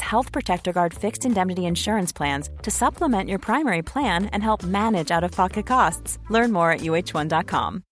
Health Protector Guard fixed indemnity insurance plans to supplement your primary plan and help manage out of pocket costs. Learn more at uh1.com.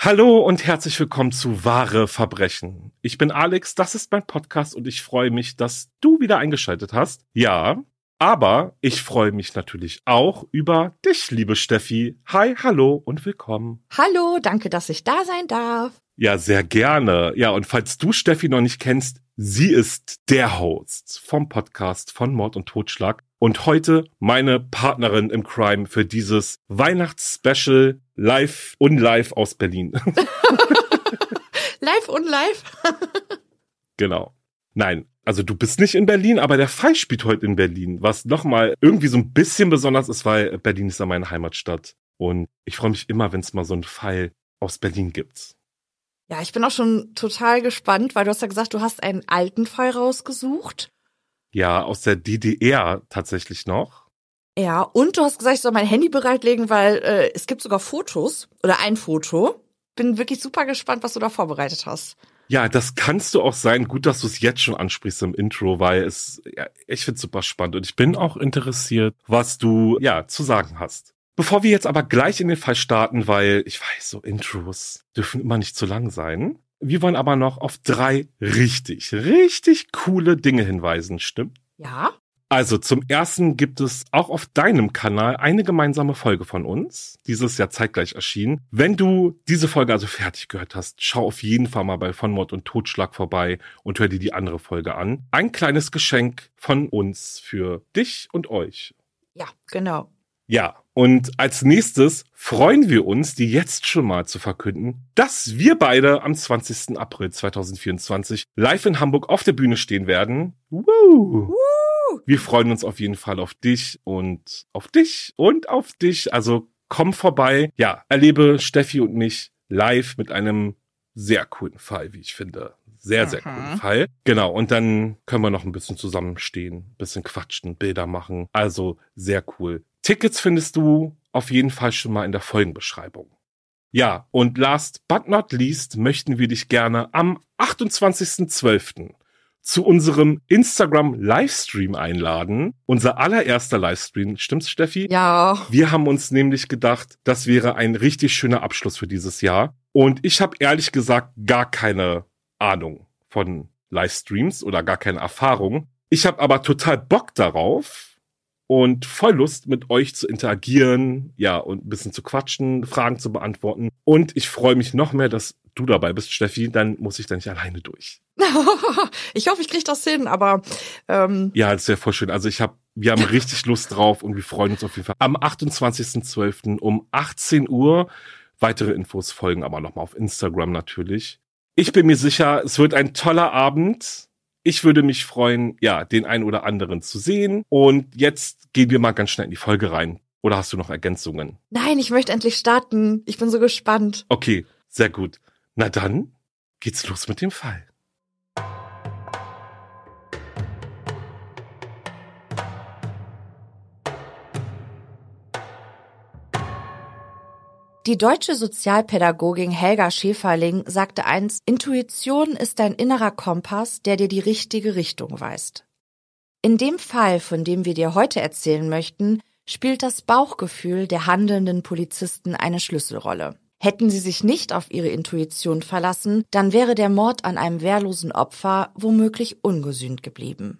Hallo und herzlich willkommen zu Wahre Verbrechen. Ich bin Alex, das ist mein Podcast und ich freue mich, dass du wieder eingeschaltet hast. Ja, aber ich freue mich natürlich auch über dich, liebe Steffi. Hi, hallo und willkommen. Hallo, danke, dass ich da sein darf. Ja, sehr gerne. Ja, und falls du Steffi noch nicht kennst, sie ist der Host vom Podcast von Mord und Totschlag und heute meine Partnerin im Crime für dieses Weihnachtsspecial live und live aus Berlin. live und live? genau. Nein, also du bist nicht in Berlin, aber der Fall spielt heute in Berlin, was nochmal irgendwie so ein bisschen besonders ist, weil Berlin ist ja meine Heimatstadt. Und ich freue mich immer, wenn es mal so einen Fall aus Berlin gibt. Ja, ich bin auch schon total gespannt, weil du hast ja gesagt, du hast einen alten Fall rausgesucht. Ja, aus der DDR tatsächlich noch. Ja, und du hast gesagt, ich soll mein Handy bereitlegen, weil äh, es gibt sogar Fotos oder ein Foto. Bin wirklich super gespannt, was du da vorbereitet hast. Ja, das kannst du auch sein. Gut, dass du es jetzt schon ansprichst im Intro, weil es, ja, ich finde super spannend und ich bin auch interessiert, was du, ja, zu sagen hast. Bevor wir jetzt aber gleich in den Fall starten, weil ich weiß, so Intros dürfen immer nicht zu lang sein. Wir wollen aber noch auf drei richtig, richtig coole Dinge hinweisen, stimmt? Ja. Also zum ersten gibt es auch auf deinem Kanal eine gemeinsame Folge von uns, dieses Jahr zeitgleich erschienen. Wenn du diese Folge also fertig gehört hast, schau auf jeden Fall mal bei Von Mord und Totschlag vorbei und hör dir die andere Folge an. Ein kleines Geschenk von uns für dich und euch. Ja, genau. Ja, und als nächstes freuen wir uns, die jetzt schon mal zu verkünden, dass wir beide am 20. April 2024 live in Hamburg auf der Bühne stehen werden. Woo! Woo! Wir freuen uns auf jeden Fall auf dich und auf dich und auf dich. Also komm vorbei. Ja, erlebe Steffi und mich live mit einem sehr coolen Fall, wie ich finde. Sehr, sehr Mhm. coolen Fall. Genau. Und dann können wir noch ein bisschen zusammenstehen, bisschen quatschen, Bilder machen. Also sehr cool. Tickets findest du auf jeden Fall schon mal in der Folgenbeschreibung. Ja, und last but not least möchten wir dich gerne am 28.12. zu unserem Instagram Livestream einladen. Unser allererster Livestream, stimmt's, Steffi? Ja. Wir haben uns nämlich gedacht, das wäre ein richtig schöner Abschluss für dieses Jahr. Und ich habe ehrlich gesagt gar keine Ahnung von Livestreams oder gar keine Erfahrung. Ich habe aber total Bock darauf und voll Lust, mit euch zu interagieren, ja, und ein bisschen zu quatschen, Fragen zu beantworten. Und ich freue mich noch mehr, dass du dabei bist, Steffi. Dann muss ich da nicht alleine durch. ich hoffe, ich kriege das hin, aber ähm, Ja, das wäre voll schön. Also ich habe, wir haben richtig Lust drauf und wir freuen uns auf jeden Fall. Am 28.12. um 18 Uhr. Weitere Infos folgen aber nochmal auf Instagram natürlich. Ich bin mir sicher, es wird ein toller Abend. Ich würde mich freuen, ja, den einen oder anderen zu sehen. Und jetzt gehen wir mal ganz schnell in die Folge rein. Oder hast du noch Ergänzungen? nein, ich möchte endlich starten. Ich bin so gespannt. Okay, sehr gut. Na dann geht's los mit dem Fall. Die deutsche Sozialpädagogin Helga Schäferling sagte einst, Intuition ist dein innerer Kompass, der dir die richtige Richtung weist. In dem Fall, von dem wir dir heute erzählen möchten, spielt das Bauchgefühl der handelnden Polizisten eine Schlüsselrolle. Hätten sie sich nicht auf ihre Intuition verlassen, dann wäre der Mord an einem wehrlosen Opfer womöglich ungesühnt geblieben.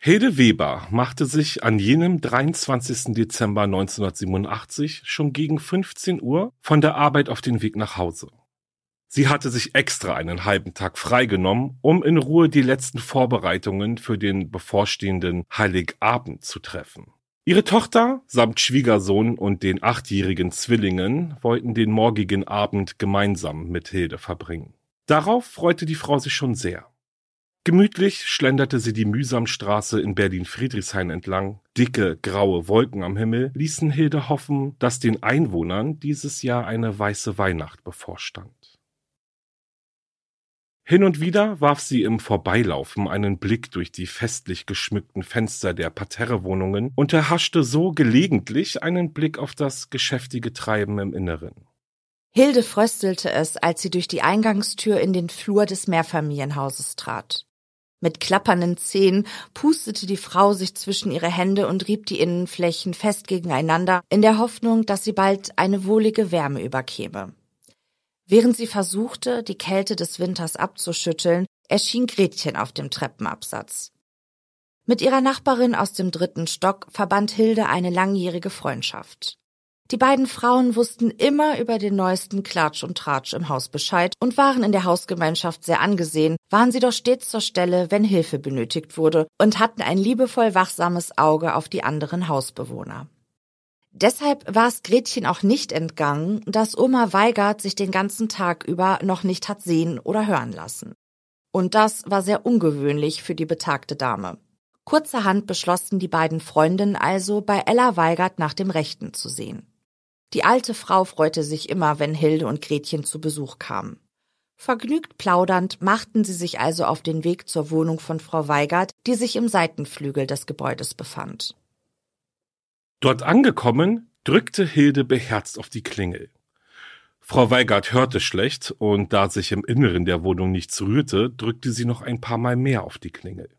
Hilde Weber machte sich an jenem 23. Dezember 1987 schon gegen 15 Uhr von der Arbeit auf den Weg nach Hause. Sie hatte sich extra einen halben Tag freigenommen, um in Ruhe die letzten Vorbereitungen für den bevorstehenden Heiligabend zu treffen. Ihre Tochter samt Schwiegersohn und den achtjährigen Zwillingen wollten den morgigen Abend gemeinsam mit Hilde verbringen. Darauf freute die Frau sich schon sehr. Gemütlich schlenderte sie die Mühsamstraße in Berlin-Friedrichshain entlang. Dicke, graue Wolken am Himmel ließen Hilde hoffen, dass den Einwohnern dieses Jahr eine weiße Weihnacht bevorstand. Hin und wieder warf sie im Vorbeilaufen einen Blick durch die festlich geschmückten Fenster der Parterrewohnungen und erhaschte so gelegentlich einen Blick auf das geschäftige Treiben im Inneren. Hilde fröstelte es, als sie durch die Eingangstür in den Flur des Mehrfamilienhauses trat. Mit klappernden Zähnen pustete die Frau sich zwischen ihre Hände und rieb die Innenflächen fest gegeneinander, in der Hoffnung, dass sie bald eine wohlige Wärme überkäme. Während sie versuchte, die Kälte des Winters abzuschütteln, erschien Gretchen auf dem Treppenabsatz. Mit ihrer Nachbarin aus dem dritten Stock verband Hilde eine langjährige Freundschaft. Die beiden Frauen wussten immer über den neuesten Klatsch und Tratsch im Haus Bescheid und waren in der Hausgemeinschaft sehr angesehen, waren sie doch stets zur Stelle, wenn Hilfe benötigt wurde und hatten ein liebevoll wachsames Auge auf die anderen Hausbewohner. Deshalb war es Gretchen auch nicht entgangen, dass Oma Weigert sich den ganzen Tag über noch nicht hat sehen oder hören lassen. Und das war sehr ungewöhnlich für die betagte Dame. Kurzerhand beschlossen die beiden Freundinnen also, bei Ella Weigert nach dem Rechten zu sehen. Die alte Frau freute sich immer, wenn Hilde und Gretchen zu Besuch kamen. Vergnügt plaudernd machten sie sich also auf den Weg zur Wohnung von Frau Weigert, die sich im Seitenflügel des Gebäudes befand. Dort angekommen, drückte Hilde beherzt auf die Klingel. Frau Weigert hörte schlecht und da sich im Inneren der Wohnung nichts rührte, drückte sie noch ein paar Mal mehr auf die Klingel.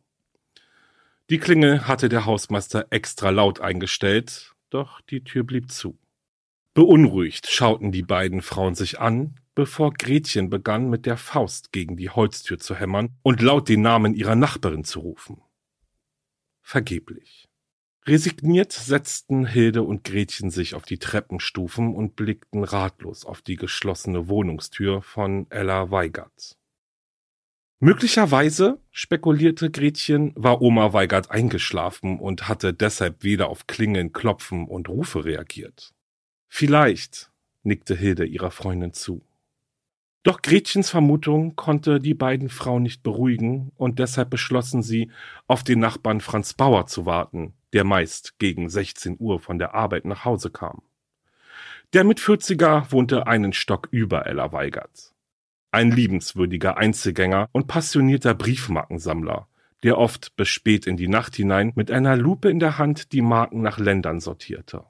Die Klingel hatte der Hausmeister extra laut eingestellt, doch die Tür blieb zu. Beunruhigt schauten die beiden Frauen sich an, bevor Gretchen begann, mit der Faust gegen die Holztür zu hämmern und laut den Namen ihrer Nachbarin zu rufen. Vergeblich. Resigniert setzten Hilde und Gretchen sich auf die Treppenstufen und blickten ratlos auf die geschlossene Wohnungstür von Ella Weigert. Möglicherweise, spekulierte Gretchen, war Oma Weigert eingeschlafen und hatte deshalb weder auf Klingeln, Klopfen und Rufe reagiert. Vielleicht, nickte Hilde ihrer Freundin zu. Doch Gretchens Vermutung konnte die beiden Frauen nicht beruhigen und deshalb beschlossen sie, auf den Nachbarn Franz Bauer zu warten, der meist gegen 16 Uhr von der Arbeit nach Hause kam. Der Mitvierziger wohnte einen Stock über Ella Weigert. Ein liebenswürdiger Einzelgänger und passionierter Briefmarkensammler, der oft bis spät in die Nacht hinein mit einer Lupe in der Hand die Marken nach Ländern sortierte.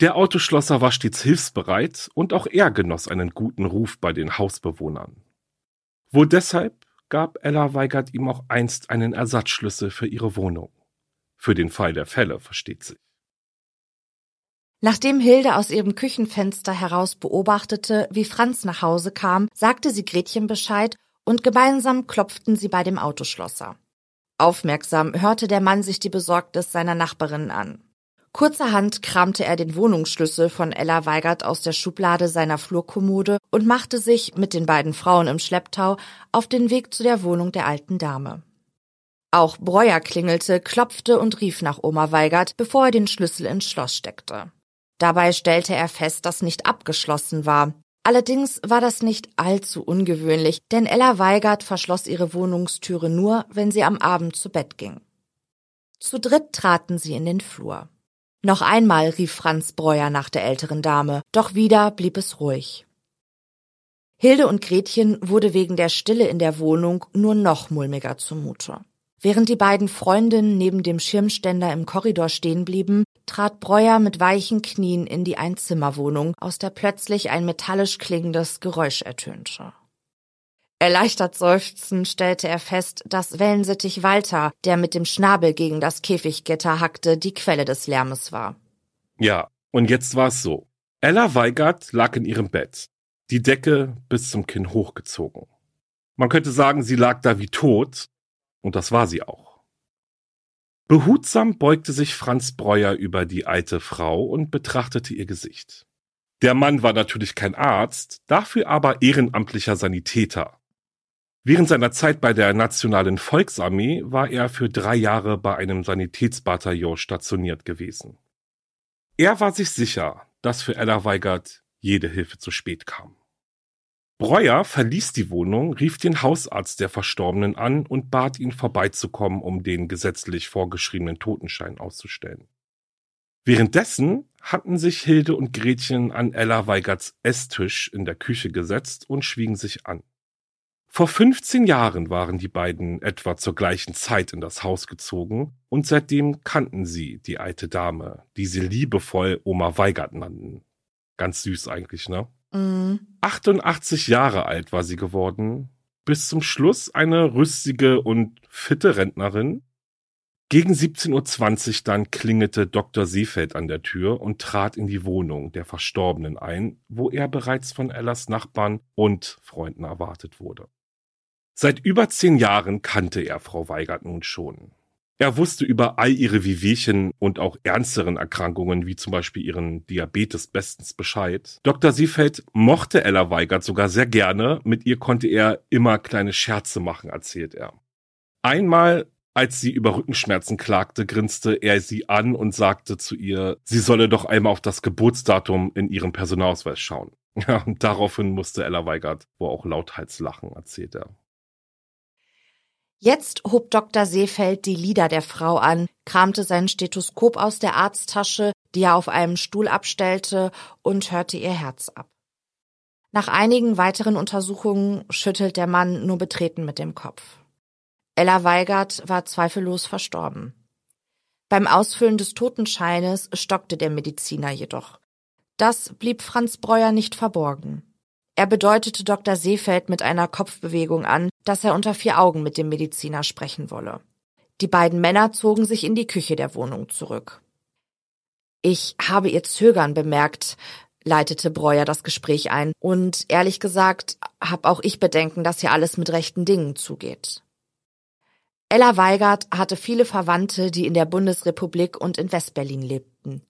Der Autoschlosser war stets hilfsbereit und auch er genoss einen guten Ruf bei den Hausbewohnern. Wohl deshalb gab Ella Weigert ihm auch einst einen Ersatzschlüssel für ihre Wohnung. Für den Fall der Fälle, versteht sich. Nachdem Hilde aus ihrem Küchenfenster heraus beobachtete, wie Franz nach Hause kam, sagte sie Gretchen Bescheid und gemeinsam klopften sie bei dem Autoschlosser. Aufmerksam hörte der Mann sich die Besorgnis seiner Nachbarin an. Kurzerhand kramte er den Wohnungsschlüssel von Ella Weigert aus der Schublade seiner Flurkommode und machte sich mit den beiden Frauen im Schlepptau auf den Weg zu der Wohnung der alten Dame. Auch Breuer klingelte, klopfte und rief nach Oma Weigert, bevor er den Schlüssel ins Schloss steckte. Dabei stellte er fest, dass nicht abgeschlossen war. Allerdings war das nicht allzu ungewöhnlich, denn Ella Weigert verschloss ihre Wohnungstüre nur, wenn sie am Abend zu Bett ging. Zu dritt traten sie in den Flur. Noch einmal rief Franz Breuer nach der älteren Dame, doch wieder blieb es ruhig. Hilde und Gretchen wurde wegen der Stille in der Wohnung nur noch mulmiger zumute. Während die beiden Freundinnen neben dem Schirmständer im Korridor stehen blieben, trat Breuer mit weichen Knien in die Einzimmerwohnung, aus der plötzlich ein metallisch klingendes Geräusch ertönte. Erleichtert seufzend stellte er fest, dass Wellensittich Walter, der mit dem Schnabel gegen das Käfiggitter hackte, die Quelle des Lärmes war. Ja, und jetzt war es so. Ella Weigert lag in ihrem Bett, die Decke bis zum Kinn hochgezogen. Man könnte sagen, sie lag da wie tot, und das war sie auch. Behutsam beugte sich Franz Breuer über die alte Frau und betrachtete ihr Gesicht. Der Mann war natürlich kein Arzt, dafür aber ehrenamtlicher Sanitäter. Während seiner Zeit bei der Nationalen Volksarmee war er für drei Jahre bei einem Sanitätsbataillon stationiert gewesen. Er war sich sicher, dass für Ella Weigert jede Hilfe zu spät kam. Breuer verließ die Wohnung, rief den Hausarzt der Verstorbenen an und bat ihn vorbeizukommen, um den gesetzlich vorgeschriebenen Totenschein auszustellen. Währenddessen hatten sich Hilde und Gretchen an Ella Weigerts Esstisch in der Küche gesetzt und schwiegen sich an. Vor 15 Jahren waren die beiden etwa zur gleichen Zeit in das Haus gezogen und seitdem kannten sie die alte Dame, die sie liebevoll Oma Weigert nannten. Ganz süß eigentlich, ne? Mhm. 88 Jahre alt war sie geworden, bis zum Schluss eine rüstige und fitte Rentnerin. Gegen 17.20 Uhr dann klingelte Dr. Seefeld an der Tür und trat in die Wohnung der Verstorbenen ein, wo er bereits von Ellas Nachbarn und Freunden erwartet wurde. Seit über zehn Jahren kannte er Frau Weigert nun schon. Er wusste über all ihre Wehwehchen und auch ernsteren Erkrankungen, wie zum Beispiel ihren Diabetes, bestens Bescheid. Dr. Siefeld mochte Ella Weigert sogar sehr gerne. Mit ihr konnte er immer kleine Scherze machen, erzählt er. Einmal, als sie über Rückenschmerzen klagte, grinste er sie an und sagte zu ihr, sie solle doch einmal auf das Geburtsdatum in ihrem Personalausweis schauen. Ja, und daraufhin musste Ella Weigert wohl auch lauthals lachen, erzählt er. Jetzt hob Dr. Seefeld die Lider der Frau an, kramte sein Stethoskop aus der Arzttasche, die er auf einem Stuhl abstellte, und hörte ihr Herz ab. Nach einigen weiteren Untersuchungen schüttelt der Mann nur betreten mit dem Kopf. Ella Weigert war zweifellos verstorben. Beim Ausfüllen des Totenscheines stockte der Mediziner jedoch. Das blieb Franz Breuer nicht verborgen. Er bedeutete Dr. Seefeld mit einer Kopfbewegung an, dass er unter vier Augen mit dem Mediziner sprechen wolle. Die beiden Männer zogen sich in die Küche der Wohnung zurück. Ich habe ihr Zögern bemerkt, leitete Breuer das Gespräch ein, und ehrlich gesagt habe auch ich Bedenken, dass hier alles mit rechten Dingen zugeht. Ella Weigert hatte viele Verwandte, die in der Bundesrepublik und in Westberlin lebten.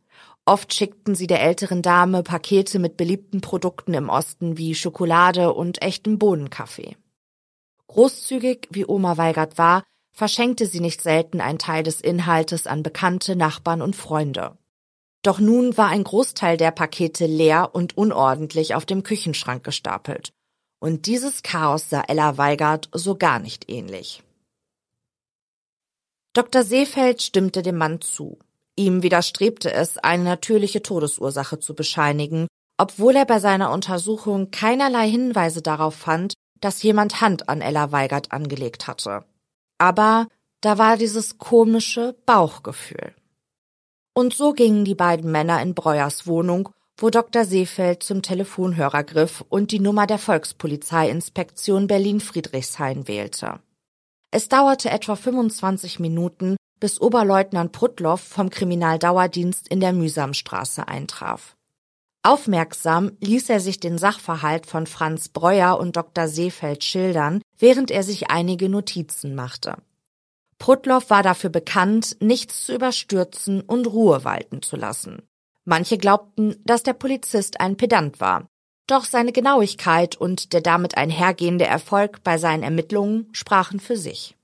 Oft schickten sie der älteren Dame Pakete mit beliebten Produkten im Osten wie Schokolade und echtem Bohnenkaffee. Großzügig wie Oma Weigert war, verschenkte sie nicht selten einen Teil des Inhaltes an Bekannte, Nachbarn und Freunde. Doch nun war ein Großteil der Pakete leer und unordentlich auf dem Küchenschrank gestapelt. Und dieses Chaos sah Ella Weigert so gar nicht ähnlich. Dr. Seefeld stimmte dem Mann zu. Ihm widerstrebte es, eine natürliche Todesursache zu bescheinigen, obwohl er bei seiner Untersuchung keinerlei Hinweise darauf fand, dass jemand Hand an Ella Weigert angelegt hatte. Aber da war dieses komische Bauchgefühl. Und so gingen die beiden Männer in Breuers Wohnung, wo Dr. Seefeld zum Telefonhörer griff und die Nummer der Volkspolizeiinspektion Berlin-Friedrichshain wählte. Es dauerte etwa 25 Minuten, bis Oberleutnant Prudloff vom Kriminaldauerdienst in der Mühsamstraße eintraf. Aufmerksam ließ er sich den Sachverhalt von Franz Breuer und Dr. Seefeld schildern, während er sich einige Notizen machte. Prudloff war dafür bekannt, nichts zu überstürzen und Ruhe walten zu lassen. Manche glaubten, dass der Polizist ein Pedant war. Doch seine Genauigkeit und der damit einhergehende Erfolg bei seinen Ermittlungen sprachen für sich.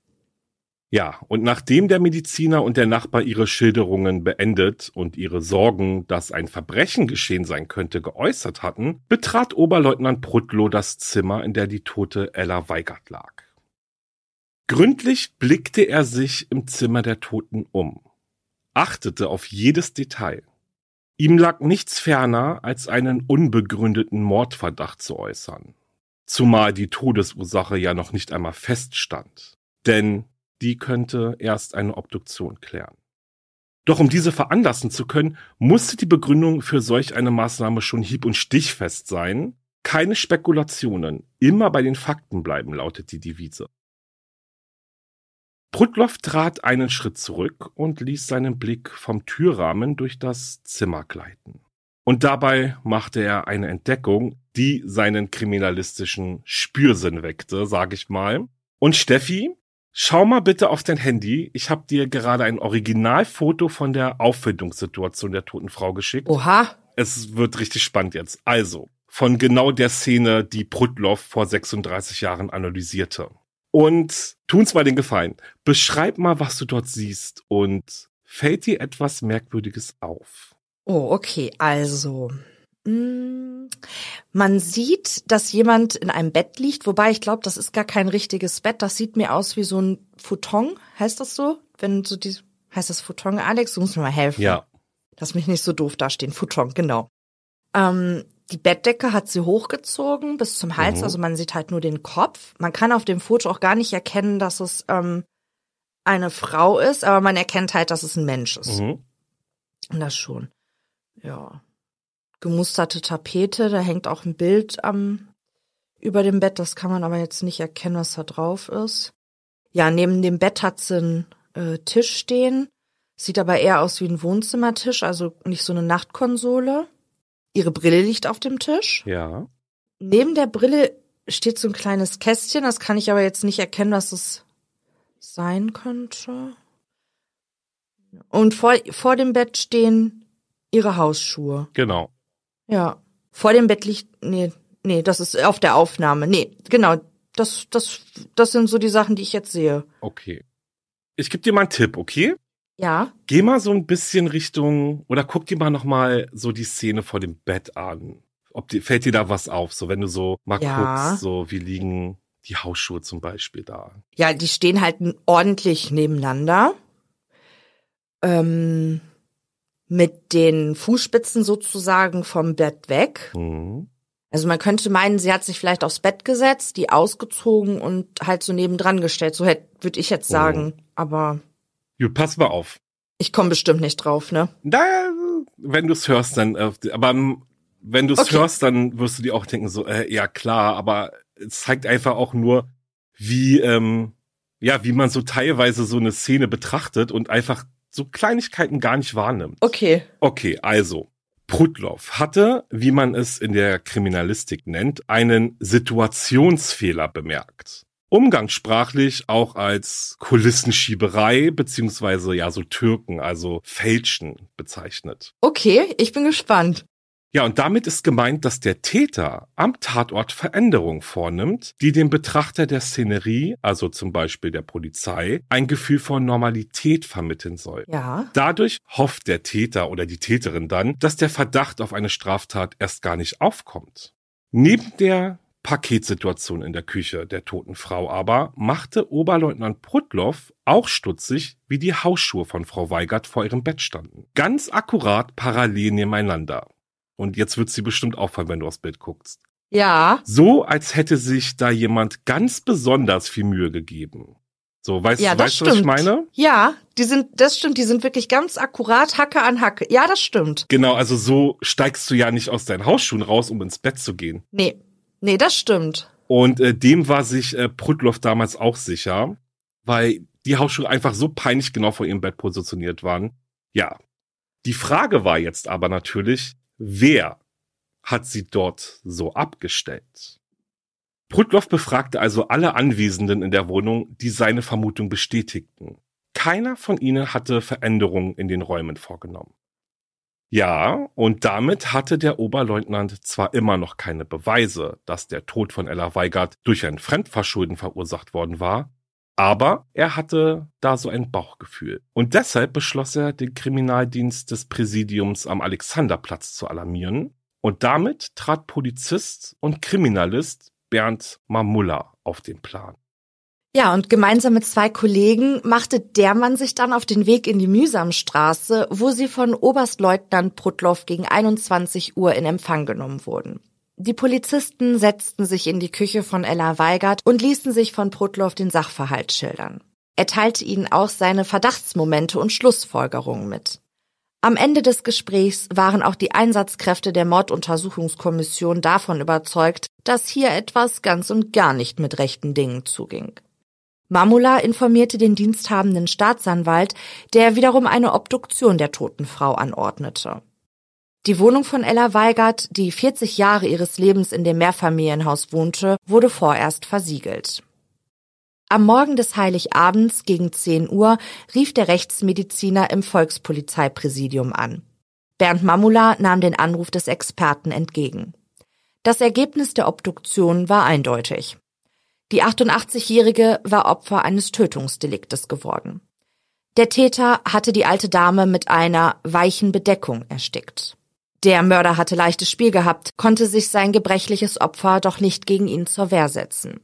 Ja, und nachdem der Mediziner und der Nachbar ihre Schilderungen beendet und ihre Sorgen, dass ein Verbrechen geschehen sein könnte, geäußert hatten, betrat Oberleutnant Prudlow das Zimmer, in der die tote Ella Weigert lag. Gründlich blickte er sich im Zimmer der Toten um, achtete auf jedes Detail. Ihm lag nichts ferner, als einen unbegründeten Mordverdacht zu äußern. Zumal die Todesursache ja noch nicht einmal feststand. Denn die könnte erst eine Obduktion klären. Doch um diese veranlassen zu können, musste die Begründung für solch eine Maßnahme schon hieb- und stichfest sein. Keine Spekulationen, immer bei den Fakten bleiben, lautet die Devise. Prudloff trat einen Schritt zurück und ließ seinen Blick vom Türrahmen durch das Zimmer gleiten. Und dabei machte er eine Entdeckung, die seinen kriminalistischen Spürsinn weckte, sag ich mal. Und Steffi, Schau mal bitte auf dein Handy. Ich habe dir gerade ein Originalfoto von der Auffindungssituation der toten Frau geschickt. Oha. Es wird richtig spannend jetzt. Also, von genau der Szene, die Prudloff vor 36 Jahren analysierte. Und tun's mal den Gefallen. Beschreib mal, was du dort siehst und fällt dir etwas Merkwürdiges auf? Oh, okay. Also, man sieht, dass jemand in einem Bett liegt, wobei ich glaube, das ist gar kein richtiges Bett. Das sieht mir aus wie so ein Futon. Heißt das so? Wenn so die, heißt das Futon, Alex? Du musst mir mal helfen. Ja. Lass mich nicht so doof dastehen. Futon, genau. Ähm, die Bettdecke hat sie hochgezogen bis zum Hals, Mhm. also man sieht halt nur den Kopf. Man kann auf dem Foto auch gar nicht erkennen, dass es ähm, eine Frau ist, aber man erkennt halt, dass es ein Mensch ist. Mhm. Und das schon. Ja. Gemusterte Tapete, da hängt auch ein Bild am über dem Bett, das kann man aber jetzt nicht erkennen, was da drauf ist. Ja, neben dem Bett hat sie einen äh, Tisch stehen. Sieht aber eher aus wie ein Wohnzimmertisch, also nicht so eine Nachtkonsole. Ihre Brille liegt auf dem Tisch. Ja. Neben der Brille steht so ein kleines Kästchen, das kann ich aber jetzt nicht erkennen, was es sein könnte. Und vor, vor dem Bett stehen ihre Hausschuhe. Genau. Ja. Vor dem Bett liegt, nee, nee, das ist auf der Aufnahme. Nee, genau. Das, das, das sind so die Sachen, die ich jetzt sehe. Okay. Ich gebe dir mal einen Tipp, okay? Ja. Geh mal so ein bisschen Richtung oder guck dir mal noch mal so die Szene vor dem Bett an. Ob dir fällt dir da was auf, so wenn du so mal Ja. guckst, so wie liegen die Hausschuhe zum Beispiel da. Ja, die stehen halt ordentlich nebeneinander. Ähm, mit den Fußspitzen sozusagen vom Bett weg. Mhm. Also man könnte meinen, sie hat sich vielleicht aufs Bett gesetzt, die ausgezogen und halt so nebendran gestellt. So hätte, würde ich jetzt sagen. Aber Gut, pass mal auf. ich komme bestimmt nicht drauf, ne? Da, wenn du es hörst, dann, äh, aber wenn du es Okay. hörst, dann wirst du dir auch denken, so, äh, ja klar, aber es zeigt einfach auch nur, wie, ähm, ja, wie man so teilweise so eine Szene betrachtet und einfach so Kleinigkeiten gar nicht wahrnimmt. Okay. Okay, also. Prudloff hatte, wie man es in der Kriminalistik nennt, einen Situationsfehler bemerkt. Umgangssprachlich auch als Kulissenschieberei beziehungsweise ja so Türken, also Fälschen bezeichnet. Okay, ich bin gespannt. Ja, und damit ist gemeint, dass der Täter am Tatort Veränderungen vornimmt, die dem Betrachter der Szenerie, also zum Beispiel der Polizei, ein Gefühl von Normalität vermitteln soll. Ja. Dadurch hofft der Täter oder die Täterin dann, dass der Verdacht auf eine Straftat erst gar nicht aufkommt. Neben der Paketsituation in der Küche der toten Frau aber machte Oberleutnant Prudloff auch stutzig, wie die Hausschuhe von Frau Weigert vor ihrem Bett standen. Ganz akkurat parallel nebeneinander. Und jetzt wird sie bestimmt auffallen, wenn du aufs Bild guckst. Ja. So, als hätte sich da jemand ganz besonders viel Mühe gegeben. So, weißt, Ja, das weißt du, was ich meine? Ja, die sind, das stimmt, die sind wirklich ganz akkurat, Hacke an Hacke. Ja, das stimmt. Genau, also so steigst du ja nicht aus deinen Hausschuhen raus, um ins Bett zu gehen. Nee. Nee, das stimmt. Und äh, dem war sich äh, Prudloff damals auch sicher, weil die Hausschuhe einfach so peinlich genau vor ihrem Bett positioniert waren. Ja. Die Frage war jetzt aber natürlich, wer hat sie dort so abgestellt? Prudloff befragte also alle Anwesenden in der Wohnung, die seine Vermutung bestätigten. Keiner von ihnen hatte Veränderungen in den Räumen vorgenommen. Ja, und damit hatte der Oberleutnant zwar immer noch keine Beweise, dass der Tod von Ella Weigert durch ein Fremdverschulden verursacht worden war, aber er hatte da so ein Bauchgefühl. Und deshalb beschloss er, den Kriminaldienst des Präsidiums am Alexanderplatz zu alarmieren. Und damit trat Polizist und Kriminalist Bernd Mamulla auf den Plan. Ja, und gemeinsam mit zwei Kollegen machte der Mann sich dann auf den Weg in die Mühsamstraße, wo sie von Oberstleutnant Prudloff gegen 21 Uhr in Empfang genommen wurden. Die Polizisten setzten sich in die Küche von Ella Weigert und ließen sich von Prudloff den Sachverhalt schildern. Er teilte ihnen auch seine Verdachtsmomente und Schlussfolgerungen mit. Am Ende des Gesprächs waren auch die Einsatzkräfte der Morduntersuchungskommission davon überzeugt, dass hier etwas ganz und gar nicht mit rechten Dingen zuging. Mamula informierte den diensthabenden Staatsanwalt, der wiederum eine Obduktion der toten Frau anordnete. Die Wohnung von Ella Weigert, die 40 Jahre ihres Lebens in dem Mehrfamilienhaus wohnte, wurde vorerst versiegelt. Am Morgen des Heiligabends gegen 10 Uhr rief der Rechtsmediziner im Volkspolizeipräsidium an. Bernd Mamula nahm den Anruf des Experten entgegen. Das Ergebnis der Obduktion war eindeutig. Die 88-Jährige war Opfer eines Tötungsdeliktes geworden. Der Täter hatte die alte Dame mit einer weichen Bedeckung erstickt. Der Mörder hatte leichtes Spiel gehabt, konnte sich sein gebrechliches Opfer doch nicht gegen ihn zur Wehr setzen.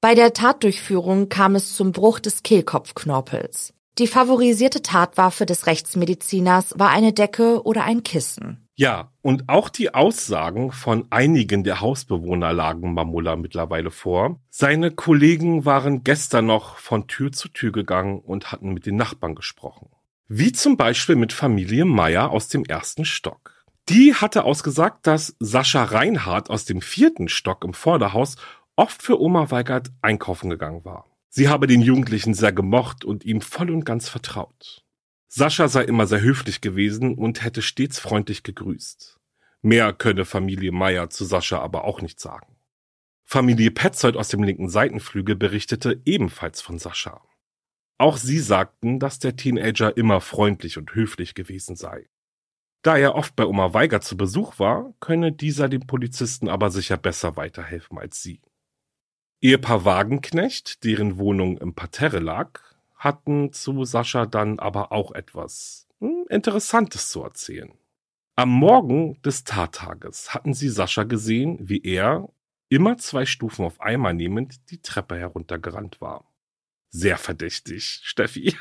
Bei der Tatdurchführung kam es zum Bruch des Kehlkopfknorpels. Die favorisierte Tatwaffe des Rechtsmediziners war eine Decke oder ein Kissen. Ja, und auch die Aussagen von einigen der Hausbewohner lagen Mamula mittlerweile vor. Seine Kollegen waren gestern noch von Tür zu Tür gegangen und hatten mit den Nachbarn gesprochen. Wie zum Beispiel mit Familie Meier aus dem ersten Stock. Die hatte ausgesagt, dass Sascha Reinhardt aus dem vierten Stock im Vorderhaus oft für Oma Weigert einkaufen gegangen war. Sie habe den Jugendlichen sehr gemocht und ihm voll und ganz vertraut. Sascha sei immer sehr höflich gewesen und hätte stets freundlich gegrüßt. Mehr könne Familie Meier zu Sascha aber auch nicht sagen. Familie Petzold aus dem linken Seitenflügel berichtete ebenfalls von Sascha. Auch sie sagten, dass der Teenager immer freundlich und höflich gewesen sei. Da er oft bei Oma Weiger zu Besuch war, könne dieser dem Polizisten aber sicher besser weiterhelfen als sie. Ehepaar Wagenknecht, deren Wohnung im Parterre lag, hatten zu Sascha dann aber auch etwas hm, Interessantes zu erzählen. Am Morgen des Tattages hatten sie Sascha gesehen, wie er, immer zwei Stufen auf einmal nehmend, die Treppe heruntergerannt war. Sehr verdächtig, Steffi.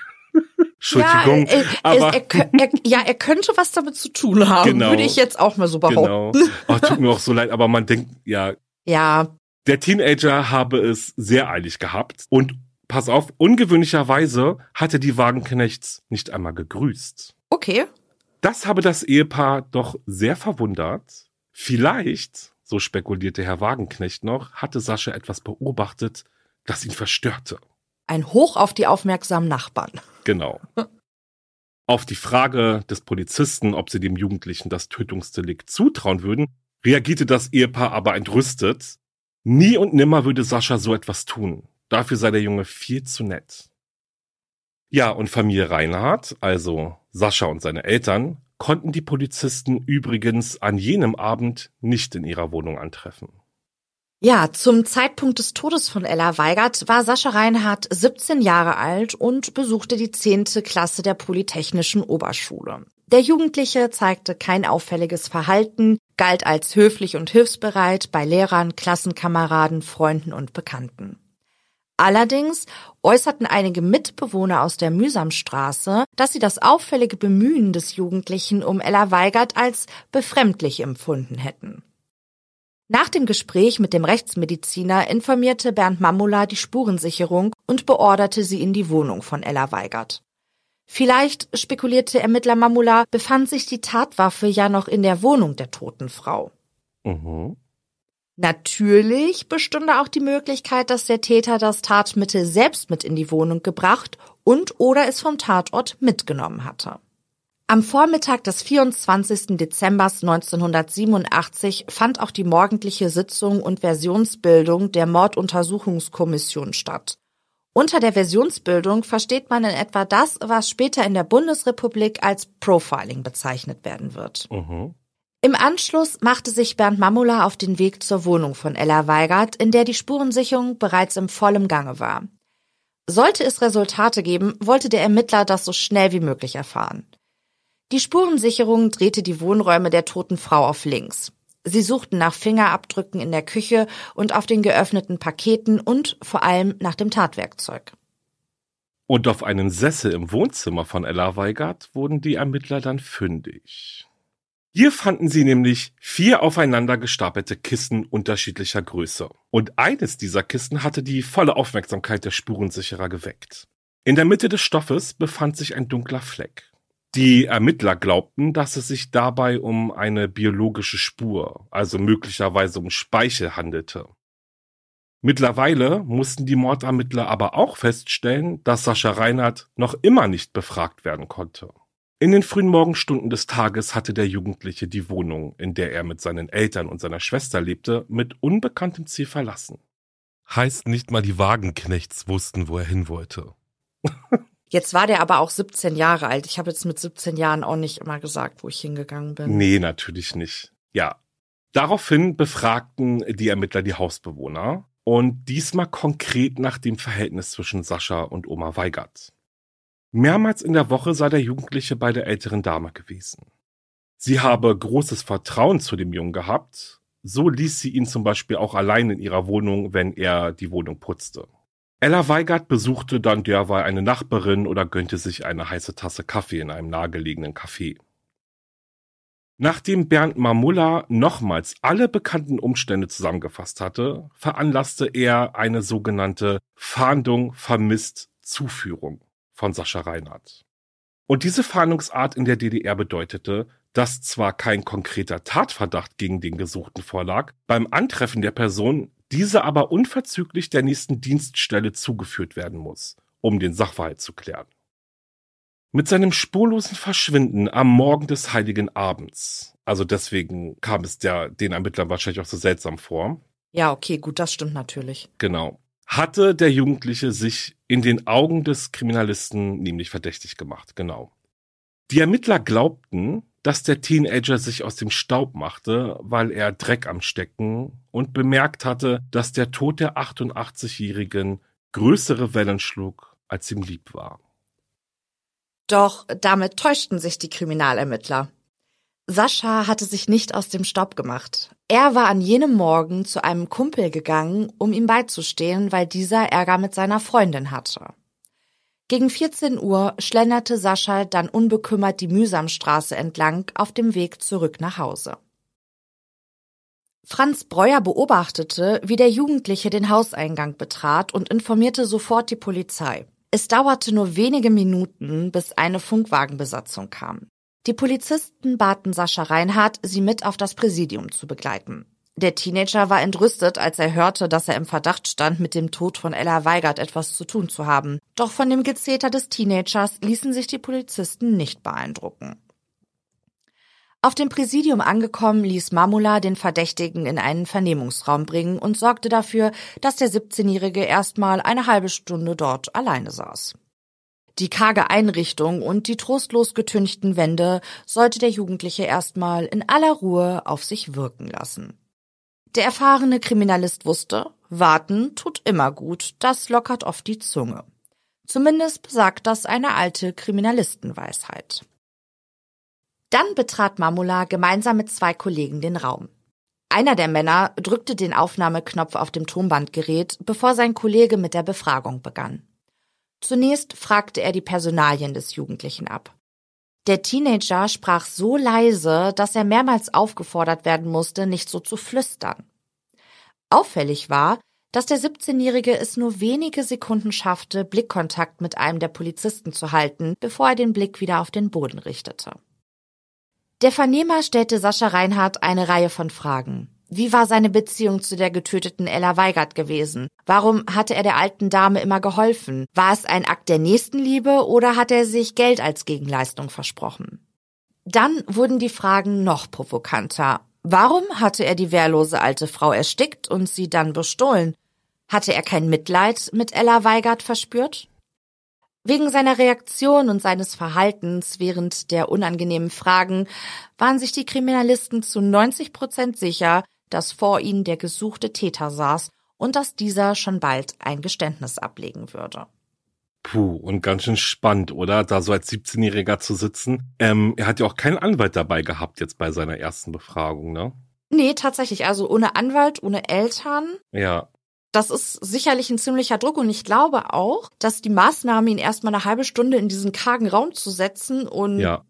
Entschuldigung. Ja, er, aber er, er, ja, er könnte was damit zu tun haben, genau, würde ich jetzt auch mal so behaupten. Genau. Oh, tut mir auch so leid, aber man denkt, ja. Ja. Der Teenager habe es sehr eilig gehabt und pass auf, ungewöhnlicherweise hatte die Wagenknechts nicht einmal gegrüßt. Okay. Das habe das Ehepaar doch sehr verwundert. Vielleicht, so spekulierte Herr Wagenknecht noch, hatte Sascha etwas beobachtet, das ihn verstörte. Ein Hoch auf die aufmerksamen Nachbarn. Genau. Auf die Frage des Polizisten, ob sie dem Jugendlichen das Tötungsdelikt zutrauen würden, reagierte das Ehepaar aber entrüstet. Nie und nimmer würde Sascha so etwas tun. Dafür sei der Junge viel zu nett. Ja, und Familie Reinhardt, also Sascha und seine Eltern, konnten die Polizisten übrigens an jenem Abend nicht in ihrer Wohnung antreffen. Ja, zum Zeitpunkt des Todes von Ella Weigert war Sascha Reinhardt 17 Jahre alt und besuchte die 10. Klasse der Polytechnischen Oberschule. Der Jugendliche zeigte kein auffälliges Verhalten, galt als höflich und hilfsbereit bei Lehrern, Klassenkameraden, Freunden und Bekannten. Allerdings äußerten einige Mitbewohner aus der Mühsamstraße, dass sie das auffällige Bemühen des Jugendlichen um Ella Weigert als befremdlich empfunden hätten. Nach dem Gespräch mit dem Rechtsmediziner informierte Bernd Mamula die Spurensicherung und beorderte sie in die Wohnung von Ella Weigert. Vielleicht, spekulierte Ermittler Mamula, befand sich die Tatwaffe ja noch in der Wohnung der toten Frau. Mhm. Natürlich bestünde auch die Möglichkeit, dass der Täter das Tatmittel selbst mit in die Wohnung gebracht und oder es vom Tatort mitgenommen hatte. Am Vormittag des 24. Dezember 1987 fand auch die morgendliche Sitzung und Versionsbildung der Morduntersuchungskommission statt. Unter der Versionsbildung versteht man in etwa das, was später in der Bundesrepublik als Profiling bezeichnet werden wird. Mhm. Im Anschluss machte sich Bernd Mamula auf den Weg zur Wohnung von Ella Weigert, in der die Spurensicherung bereits im vollem Gange war. Sollte es Resultate geben, wollte der Ermittler das so schnell wie möglich erfahren. Die Spurensicherung drehte die Wohnräume der toten Frau auf links. Sie suchten nach Fingerabdrücken in der Küche und auf den geöffneten Paketen und vor allem nach dem Tatwerkzeug. Und auf einem Sessel im Wohnzimmer von Ella Weigert wurden die Ermittler dann fündig. Hier fanden sie nämlich vier aufeinander gestapelte Kissen unterschiedlicher Größe. Und eines dieser Kissen hatte die volle Aufmerksamkeit der Spurensicherer geweckt. In der Mitte des Stoffes befand sich ein dunkler Fleck. Die Ermittler glaubten, dass es sich dabei um eine biologische Spur, also möglicherweise um Speichel handelte. Mittlerweile mussten die Mordermittler aber auch feststellen, dass Sascha Reinhardt noch immer nicht befragt werden konnte. In den frühen Morgenstunden des Tages hatte der Jugendliche die Wohnung, in der er mit seinen Eltern und seiner Schwester lebte, mit unbekanntem Ziel verlassen. Heißt nicht mal die Wagenknechts wussten, wo er hin wollte. Jetzt war der aber auch 17 Jahre alt. Ich habe jetzt mit 17 Jahren auch nicht immer gesagt, wo ich hingegangen bin. Nee, natürlich nicht. Ja. Daraufhin befragten die Ermittler die Hausbewohner und diesmal konkret nach dem Verhältnis zwischen Sascha und Oma Weigert. Mehrmals in der Woche sei der Jugendliche bei der älteren Dame gewesen. Sie habe großes Vertrauen zu dem Jungen gehabt, so ließ sie ihn zum Beispiel auch allein in ihrer Wohnung, wenn er die Wohnung putzte. Ella Weigert besuchte dann derweil eine Nachbarin oder gönnte sich eine heiße Tasse Kaffee in einem nahegelegenen Café. Nachdem Bernd Mamulla nochmals alle bekannten Umstände zusammengefasst hatte, veranlasste er eine sogenannte Fahndung vermisst Zuführung von Sascha Reinhardt. Und diese Fahndungsart in der DDR bedeutete, dass zwar kein konkreter Tatverdacht gegen den Gesuchten vorlag, beim Antreffen der Person diese aber unverzüglich der nächsten Dienststelle zugeführt werden muss, um den Sachverhalt zu klären. Mit seinem spurlosen Verschwinden am Morgen des heiligen Abends, also deswegen kam es der, den Ermittlern wahrscheinlich auch so seltsam vor. Ja, okay, gut, das stimmt natürlich. Genau. Hatte der Jugendliche sich in den Augen des Kriminalisten nämlich verdächtig gemacht, genau. Die Ermittler glaubten, dass der Teenager sich aus dem Staub machte, weil er Dreck am Stecken und bemerkt hatte, dass der Tod der 88-Jährigen größere Wellen schlug, als ihm lieb war. Doch damit täuschten sich die Kriminalermittler. Sascha hatte sich nicht aus dem Staub gemacht. Er war an jenem Morgen zu einem Kumpel gegangen, um ihm beizustehen, weil dieser Ärger mit seiner Freundin hatte. Gegen 14 Uhr schlenderte Sascha dann unbekümmert die Mühsamstraße entlang auf dem Weg zurück nach Hause. Franz Breuer beobachtete, wie der Jugendliche den Hauseingang betrat und informierte sofort die Polizei. Es dauerte nur wenige Minuten, bis eine Funkwagenbesatzung kam. Die Polizisten baten Sascha Reinhardt, sie mit auf das Präsidium zu begleiten. Der Teenager war entrüstet, als er hörte, dass er im Verdacht stand, mit dem Tod von Ella Weigert etwas zu tun zu haben. Doch von dem Gezeter des Teenagers ließen sich die Polizisten nicht beeindrucken. Auf dem Präsidium angekommen, ließ Mamula den Verdächtigen in einen Vernehmungsraum bringen und sorgte dafür, dass der 17-Jährige erstmal eine halbe Stunde dort alleine saß. Die karge Einrichtung und die trostlos getünchten Wände sollte der Jugendliche erstmal in aller Ruhe auf sich wirken lassen. Der erfahrene Kriminalist wusste, warten tut immer gut, das lockert oft die Zunge. Zumindest besagt das eine alte Kriminalistenweisheit. Dann betrat Mamula gemeinsam mit zwei Kollegen den Raum. Einer der Männer drückte den Aufnahmeknopf auf dem Tonbandgerät, bevor sein Kollege mit der Befragung begann. Zunächst fragte er die Personalien des Jugendlichen ab. Der Teenager sprach so leise, dass er mehrmals aufgefordert werden musste, nicht so zu flüstern. Auffällig war, dass der 17-Jährige es nur wenige Sekunden schaffte, Blickkontakt mit einem der Polizisten zu halten, bevor er den Blick wieder auf den Boden richtete. Der Vernehmer stellte Sascha Reinhardt eine Reihe von Fragen. Wie war seine Beziehung zu der getöteten Ella Weigert gewesen? Warum hatte er der alten Dame immer geholfen? War es ein Akt der Nächstenliebe oder hat er sich Geld als Gegenleistung versprochen? Dann wurden die Fragen noch provokanter. Warum hatte er die wehrlose alte Frau erstickt und sie dann bestohlen? Hatte er kein Mitleid mit Ella Weigert verspürt? Wegen seiner Reaktion und seines Verhaltens während der unangenehmen Fragen waren sich die Kriminalisten zu 90 Prozent sicher, dass vor ihnen der gesuchte Täter saß und dass dieser schon bald ein Geständnis ablegen würde. Puh, und ganz schön spannend, oder? Da so als 17-Jähriger zu sitzen. Ähm, er hat ja auch keinen Anwalt dabei gehabt jetzt bei seiner ersten Befragung, ne? Nee, tatsächlich. Also ohne Anwalt, ohne Eltern. Ja. Das ist sicherlich ein ziemlicher Druck und ich glaube auch, dass die Maßnahme, ihn erstmal eine halbe Stunde in diesen kargen Raum zu setzen und ja.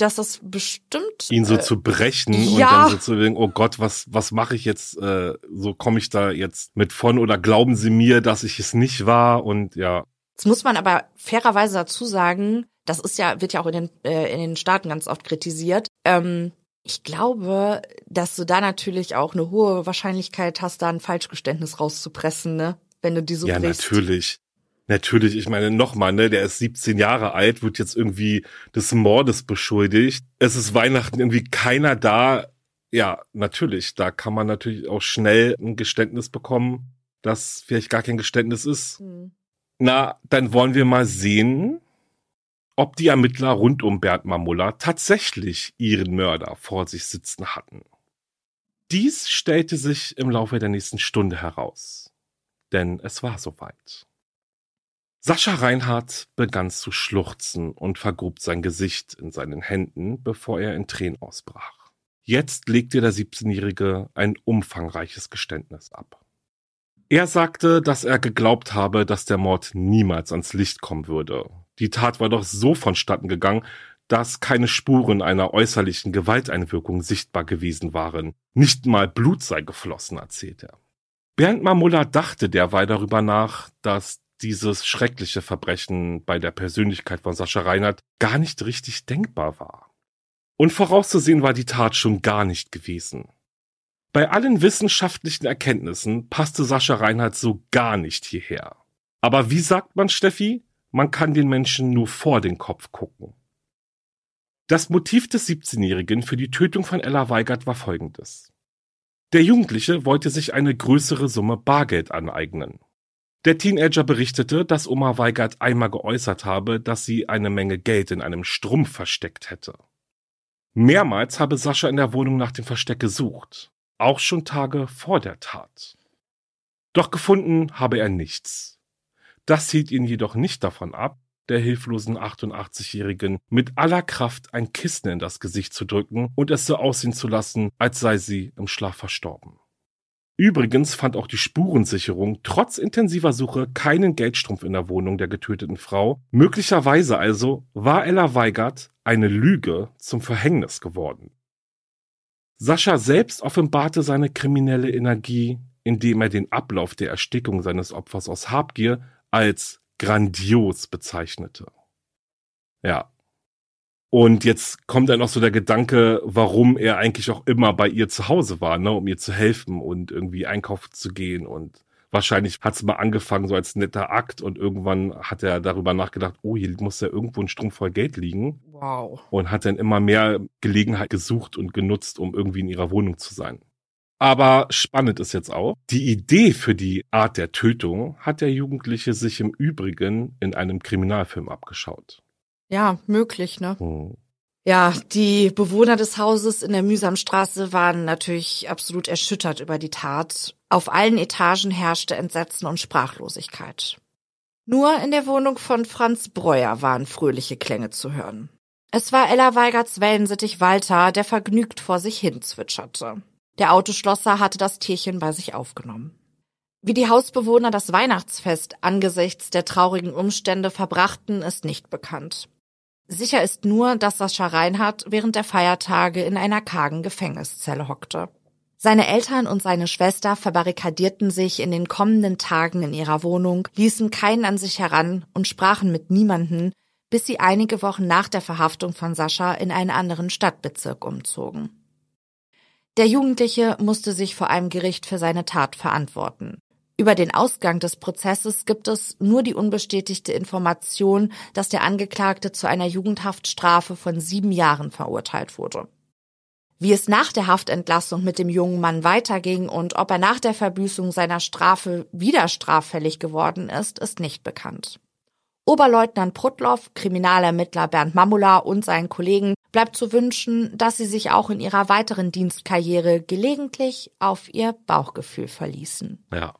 Dass das bestimmt. Ihn so äh, zu brechen ja. und dann so zu denken, oh Gott, was, was mache ich jetzt? Äh, so komme ich da jetzt mit von oder glauben Sie mir, dass ich es nicht war? Und ja. Jetzt muss man aber fairerweise dazu sagen, das ist ja, wird ja auch in den, äh, in den Staaten ganz oft kritisiert. Ähm, ich glaube, dass du da natürlich auch eine hohe Wahrscheinlichkeit hast, da ein Falschgeständnis rauszupressen, ne? Wenn du die so Ja, brichst. natürlich. Natürlich, ich meine, nochmal, ne, der ist 17 Jahre alt, wird jetzt irgendwie des Mordes beschuldigt. Es ist Weihnachten, irgendwie keiner da. Ja, natürlich, da kann man natürlich auch schnell ein Geständnis bekommen. das vielleicht gar kein Geständnis ist. Hm. Na, dann wollen wir mal sehen, ob die Ermittler rund um Bernd Mamulla tatsächlich ihren Mörder vor sich sitzen hatten. Dies stellte sich im Laufe der nächsten Stunde heraus. Denn es war soweit. Sascha Reinhardt begann zu schluchzen und vergrub sein Gesicht in seinen Händen, bevor er in Tränen ausbrach. Jetzt legte der 17-Jährige ein umfangreiches Geständnis ab. Er sagte, dass er geglaubt habe, dass der Mord niemals ans Licht kommen würde. Die Tat war doch so vonstatten gegangen, dass keine Spuren einer äußerlichen Gewalteinwirkung sichtbar gewesen waren. Nicht mal Blut sei geflossen, erzählt er. Bernd Mamulla dachte derweil darüber nach, dass dieses schreckliche Verbrechen bei der Persönlichkeit von Sascha Reinhardt gar nicht richtig denkbar war. Und vorauszusehen war die Tat schon gar nicht gewesen. Bei allen wissenschaftlichen Erkenntnissen passte Sascha Reinhardt so gar nicht hierher. Aber wie sagt man, Steffi? Man kann den Menschen nur vor den Kopf gucken. Das Motiv des 17-Jährigen für die Tötung von Ella Weigert war folgendes. Der Jugendliche wollte sich eine größere Summe Bargeld aneignen. Der Teenager berichtete, dass Oma Weigert einmal geäußert habe, dass sie eine Menge Geld in einem Strumpf versteckt hätte. Mehrmals habe Sascha in der Wohnung nach dem Versteck gesucht, auch schon Tage vor der Tat. Doch gefunden habe er nichts. Das hielt ihn jedoch nicht davon ab, der hilflosen 88-Jährigen mit aller Kraft ein Kissen in das Gesicht zu drücken und es so aussehen zu lassen, als sei sie im Schlaf verstorben. Übrigens fand auch die Spurensicherung trotz intensiver Suche keinen Geldstrumpf in der Wohnung der getöteten Frau. Möglicherweise also war Ella Weigert eine Lüge zum Verhängnis geworden. Sascha selbst offenbarte seine kriminelle Energie, indem er den Ablauf der Erstickung seines Opfers aus Habgier als grandios bezeichnete. Ja. Und jetzt kommt dann noch so der Gedanke, warum er eigentlich auch immer bei ihr zu Hause war, ne, um ihr zu helfen und irgendwie einkaufen zu gehen. Und wahrscheinlich hat es mal angefangen so als netter Akt und irgendwann hat er darüber nachgedacht, oh, hier muss ja irgendwo ein Strom voll Geld liegen. Wow. Und hat dann immer mehr Gelegenheit gesucht und genutzt, um irgendwie in ihrer Wohnung zu sein. Aber spannend ist jetzt auch, die Idee für die Art der Tötung hat der Jugendliche sich im Übrigen in einem Kriminalfilm abgeschaut. Ja, möglich, ne? Hm. Ja, die Bewohner des Hauses in der Mühsamstraße waren natürlich absolut erschüttert über die Tat. Auf allen Etagen herrschte Entsetzen und Sprachlosigkeit. Nur in der Wohnung von Franz Breuer waren fröhliche Klänge zu hören. Es war Ella Weigerts Wellensittich Walter, der vergnügt vor sich hin zwitscherte. Der Autoschlosser hatte das Tierchen bei sich aufgenommen. Wie die Hausbewohner das Weihnachtsfest angesichts der traurigen Umstände verbrachten, ist nicht bekannt. Sicher ist nur, dass Sascha Reinhardt während der Feiertage in einer kargen Gefängniszelle hockte. Seine Eltern und seine Schwester verbarrikadierten sich in den kommenden Tagen in ihrer Wohnung, ließen keinen an sich heran und sprachen mit niemanden, bis sie einige Wochen nach der Verhaftung von Sascha in einen anderen Stadtbezirk umzogen. Der Jugendliche musste sich vor einem Gericht für seine Tat verantworten. Über den Ausgang des Prozesses gibt es nur die unbestätigte Information, dass der Angeklagte zu einer Jugendhaftstrafe von sieben Jahren verurteilt wurde. Wie es nach der Haftentlassung mit dem jungen Mann weiterging und ob er nach der Verbüßung seiner Strafe wieder straffällig geworden ist, ist nicht bekannt. Oberleutnant Prudloff, Kriminalermittler Bernd Mamula und seinen Kollegen bleibt zu wünschen, dass sie sich auch in ihrer weiteren Dienstkarriere gelegentlich auf ihr Bauchgefühl verließen. Ja.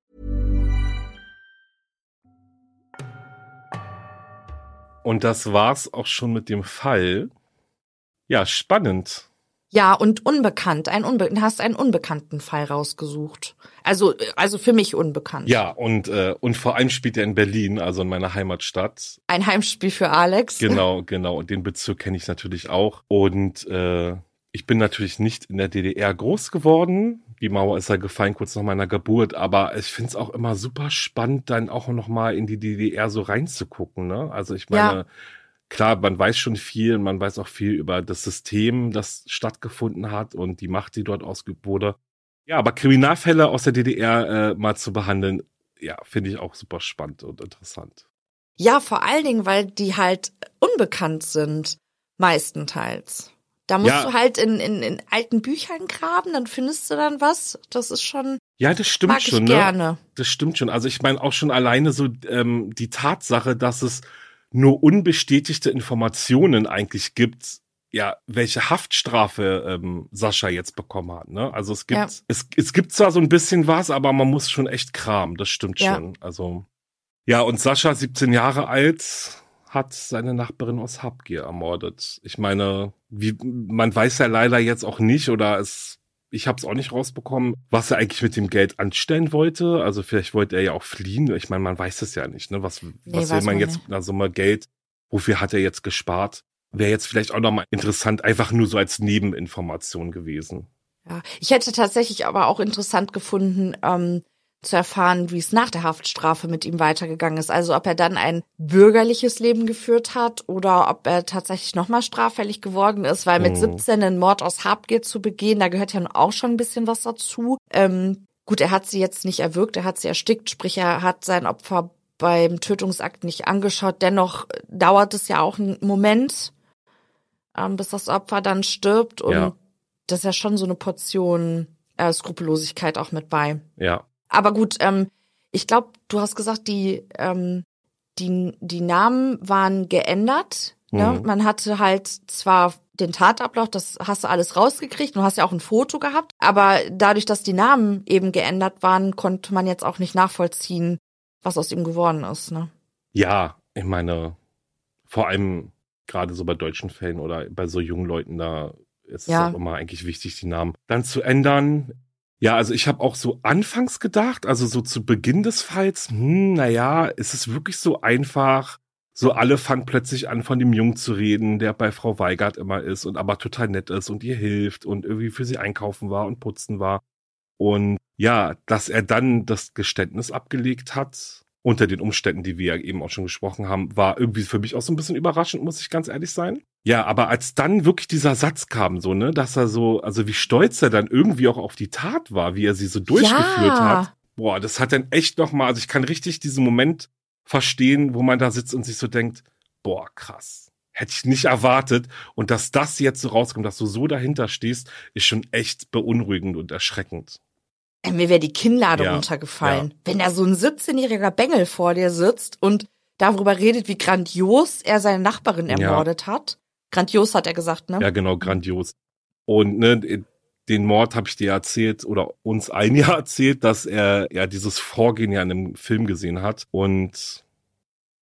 Und das war's auch schon mit dem Fall. Ja, spannend. Ja, und unbekannt. Ein Unbe du hast einen unbekannten Fall rausgesucht. Also, also für mich unbekannt. Ja, und, äh, und vor allem spielt er in Berlin, also in meiner Heimatstadt. Ein Heimspiel für Alex. Genau, genau. Und den Bezirk kenne ich natürlich auch. Und äh, Ich bin natürlich nicht in der DDR groß geworden. Die Mauer ist ja gefallen kurz nach meiner Geburt, aber ich finde es auch immer super spannend, dann auch noch mal in die DDR so reinzugucken. Ne? Also ich meine, ja. klar, man weiß schon viel, man weiß auch viel über das System, das stattgefunden hat und die Macht, die dort ausgeübt wurde. Ja, aber Kriminalfälle aus der DDR äh, mal zu behandeln, ja, finde ich auch super spannend und interessant. Ja, vor allen Dingen, weil die halt unbekannt sind, meistenteils. Da musst ja. du halt in, in, in alten Büchern graben, dann findest du dann was. Das ist schon. Ja, das stimmt mag schon. Ich ne? gerne. Das stimmt schon. Also ich meine auch schon alleine so ähm, die Tatsache, dass es nur unbestätigte Informationen eigentlich gibt, ja, welche Haftstrafe ähm, Sascha jetzt bekommen hat. Ne? Also es gibt, ja. es, es gibt zwar so ein bisschen was, aber man muss schon echt kramen, das stimmt ja. schon. Also ja, und Sascha, 17 Jahre alt, hat seine Nachbarin aus Habgier ermordet. Ich meine, wie, man weiß ja leider jetzt auch nicht oder es, ich habe es auch nicht rausbekommen, was er eigentlich mit dem Geld anstellen wollte. Also vielleicht wollte er ja auch fliehen. Ich meine, man weiß es ja nicht. Ne? Was, nee, was will man jetzt nicht. mit einer Summe Geld? Wofür hat er jetzt gespart? Wäre jetzt vielleicht auch nochmal interessant, einfach nur so als Nebeninformation gewesen. Ja, ich hätte tatsächlich aber auch interessant gefunden, ähm, zu erfahren, wie es nach der Haftstrafe mit ihm weitergegangen ist. Also ob er dann ein bürgerliches Leben geführt hat oder ob er tatsächlich nochmal straffällig geworden ist, weil mit 17 mhm. einen Mord aus Habgier zu begehen, da gehört ja auch schon ein bisschen was dazu. Ähm, gut, er hat sie jetzt nicht erwürgt, er hat sie erstickt, sprich er hat sein Opfer beim Tötungsakt nicht angeschaut. Dennoch dauert es ja auch einen Moment, ähm, bis das Opfer dann stirbt und ja. das ist ja schon so eine Portion äh, Skrupellosigkeit auch mit bei. Ja, aber gut, ähm, ich glaube, du hast gesagt, die, ähm, die, die Namen waren geändert. Ne? Mhm. Man hatte halt zwar den Tatablauf, das hast du alles rausgekriegt und hast ja auch ein Foto gehabt, aber dadurch, dass die Namen eben geändert waren, konnte man jetzt auch nicht nachvollziehen, was aus ihm geworden ist. Ne? Ja, ich meine, vor allem gerade so bei deutschen Fällen oder bei so jungen Leuten, da ist ja. es auch immer eigentlich wichtig, die Namen dann zu ändern. Ja, also ich habe auch so anfangs gedacht, also so zu Beginn des Falls, hm, naja, ist es wirklich so einfach? So alle fangen plötzlich an, von dem Jungen zu reden, der bei Frau Weigert immer ist und aber total nett ist und ihr hilft und irgendwie für sie einkaufen war und putzen war. Und ja, dass er dann das Geständnis abgelegt hat, unter den Umständen, die wir ja eben auch schon gesprochen haben, war irgendwie für mich auch so ein bisschen überraschend, muss ich ganz ehrlich sein. Ja, aber als dann wirklich dieser Satz kam, so, ne, dass er so, also wie stolz er dann irgendwie auch auf die Tat war, wie er sie so durchgeführt ja. hat. Boah, das hat dann echt nochmal, also ich kann richtig diesen Moment verstehen, wo man da sitzt und sich so denkt, boah, krass. Hätte ich nicht erwartet. Und dass das jetzt so rauskommt, dass du so dahinter stehst, ist schon echt beunruhigend und erschreckend. Ey, mir wäre die Kinnlade ja, runtergefallen. Ja. Wenn da so ein 17-jähriger Bengel vor dir sitzt und darüber redet, wie grandios er seine Nachbarin ermordet ja. hat. Grandios hat er gesagt, ne? Ja, genau, grandios. Und ne, den Mord habe ich dir erzählt oder uns ein Jahr erzählt, dass er ja dieses Vorgehen ja in einem Film gesehen hat. Und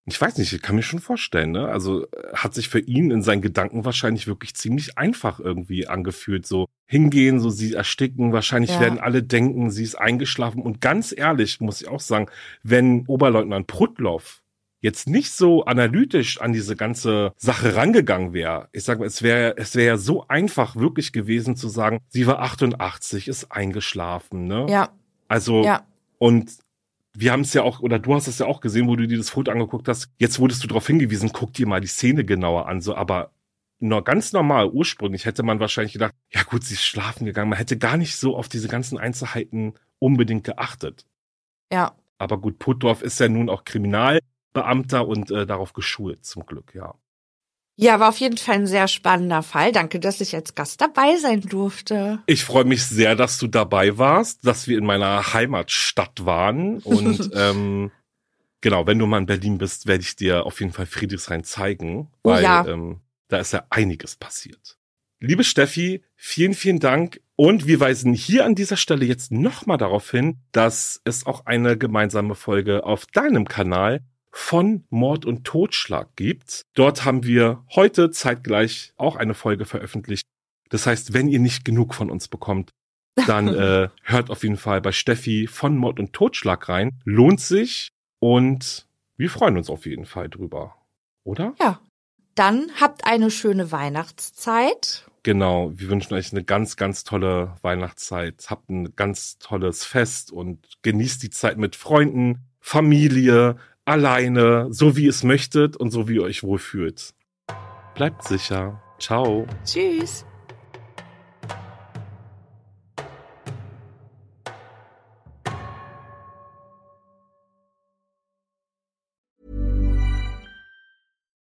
ich weiß nicht, ich kann mir schon vorstellen, ne? Also hat sich für ihn in seinen Gedanken wahrscheinlich wirklich ziemlich einfach irgendwie angefühlt. So hingehen, so sie ersticken, wahrscheinlich ja. werden alle denken, sie ist eingeschlafen. Und ganz ehrlich muss ich auch sagen, wenn Oberleutnant Prudloff jetzt nicht so analytisch an diese ganze Sache rangegangen wäre, ich sage mal, es wäre es wäre ja so einfach wirklich gewesen zu sagen, sie war 88, ist eingeschlafen, ne? Ja. Also ja. und wir haben es ja auch, oder du hast es ja auch gesehen, wo du dir das Foto angeguckt hast. Jetzt wurdest du darauf hingewiesen, guck dir mal die Szene genauer an, so, aber nur ganz normal, ursprünglich hätte man wahrscheinlich gedacht, ja gut, sie ist schlafen gegangen. Man hätte gar nicht so auf diese ganzen Einzelheiten unbedingt geachtet. Ja. Aber gut, Puttdorf ist ja nun auch Kriminalbeamter und äh, darauf geschult, zum Glück, ja. Ja, war auf jeden Fall ein sehr spannender Fall. Danke, dass ich als Gast dabei sein durfte. Ich freue mich sehr, dass du dabei warst, dass wir in meiner Heimatstadt waren. Und ähm, genau, wenn du mal in Berlin bist, werde ich dir auf jeden Fall Friedrichshain zeigen, oh weil oh ja. ähm, da ist ja einiges passiert. Liebe Steffi, vielen, vielen Dank. Und wir weisen hier an dieser Stelle jetzt nochmal darauf hin, dass es auch eine gemeinsame Folge auf deinem Kanal von Mord und Totschlag gibt. Dort haben wir heute zeitgleich auch eine Folge veröffentlicht. Das heißt, wenn ihr nicht genug von uns bekommt, dann äh, hört auf jeden Fall bei Steffi von Mord und Totschlag rein. Lohnt sich und wir freuen uns auf jeden Fall drüber. Oder? Ja, Dann habt eine schöne Weihnachtszeit. Genau, wir wünschen euch eine ganz, ganz tolle Weihnachtszeit. Habt ein ganz tolles Fest und genießt die Zeit mit Freunden, Familie, alleine, so wie ihr es möchtet und so wie ihr euch wohlfühlt. Bleibt sicher. Ciao. Tschüss.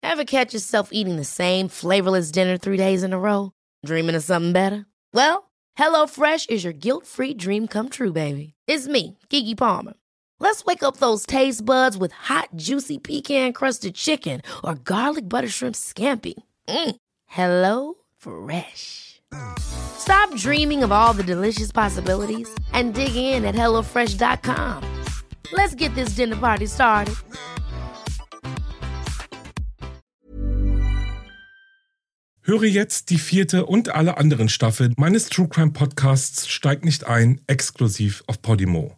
Ever catch yourself eating the same flavorless dinner three days in a row? Dreaming of something better? Well, HelloFresh is your guilt-free dream come true, baby. It's me, Kiki Palmer. Let's wake up those taste buds with hot, juicy pecan-crusted chicken or garlic butter shrimp scampi. Mm. Hello Fresh. Stop dreaming of all the delicious possibilities and dig in at HelloFresh.com. Let's get this dinner party started. Höre jetzt die vierte und alle anderen Staffeln meines True Crime Podcasts Steigt nicht ein, exklusiv auf Podimo.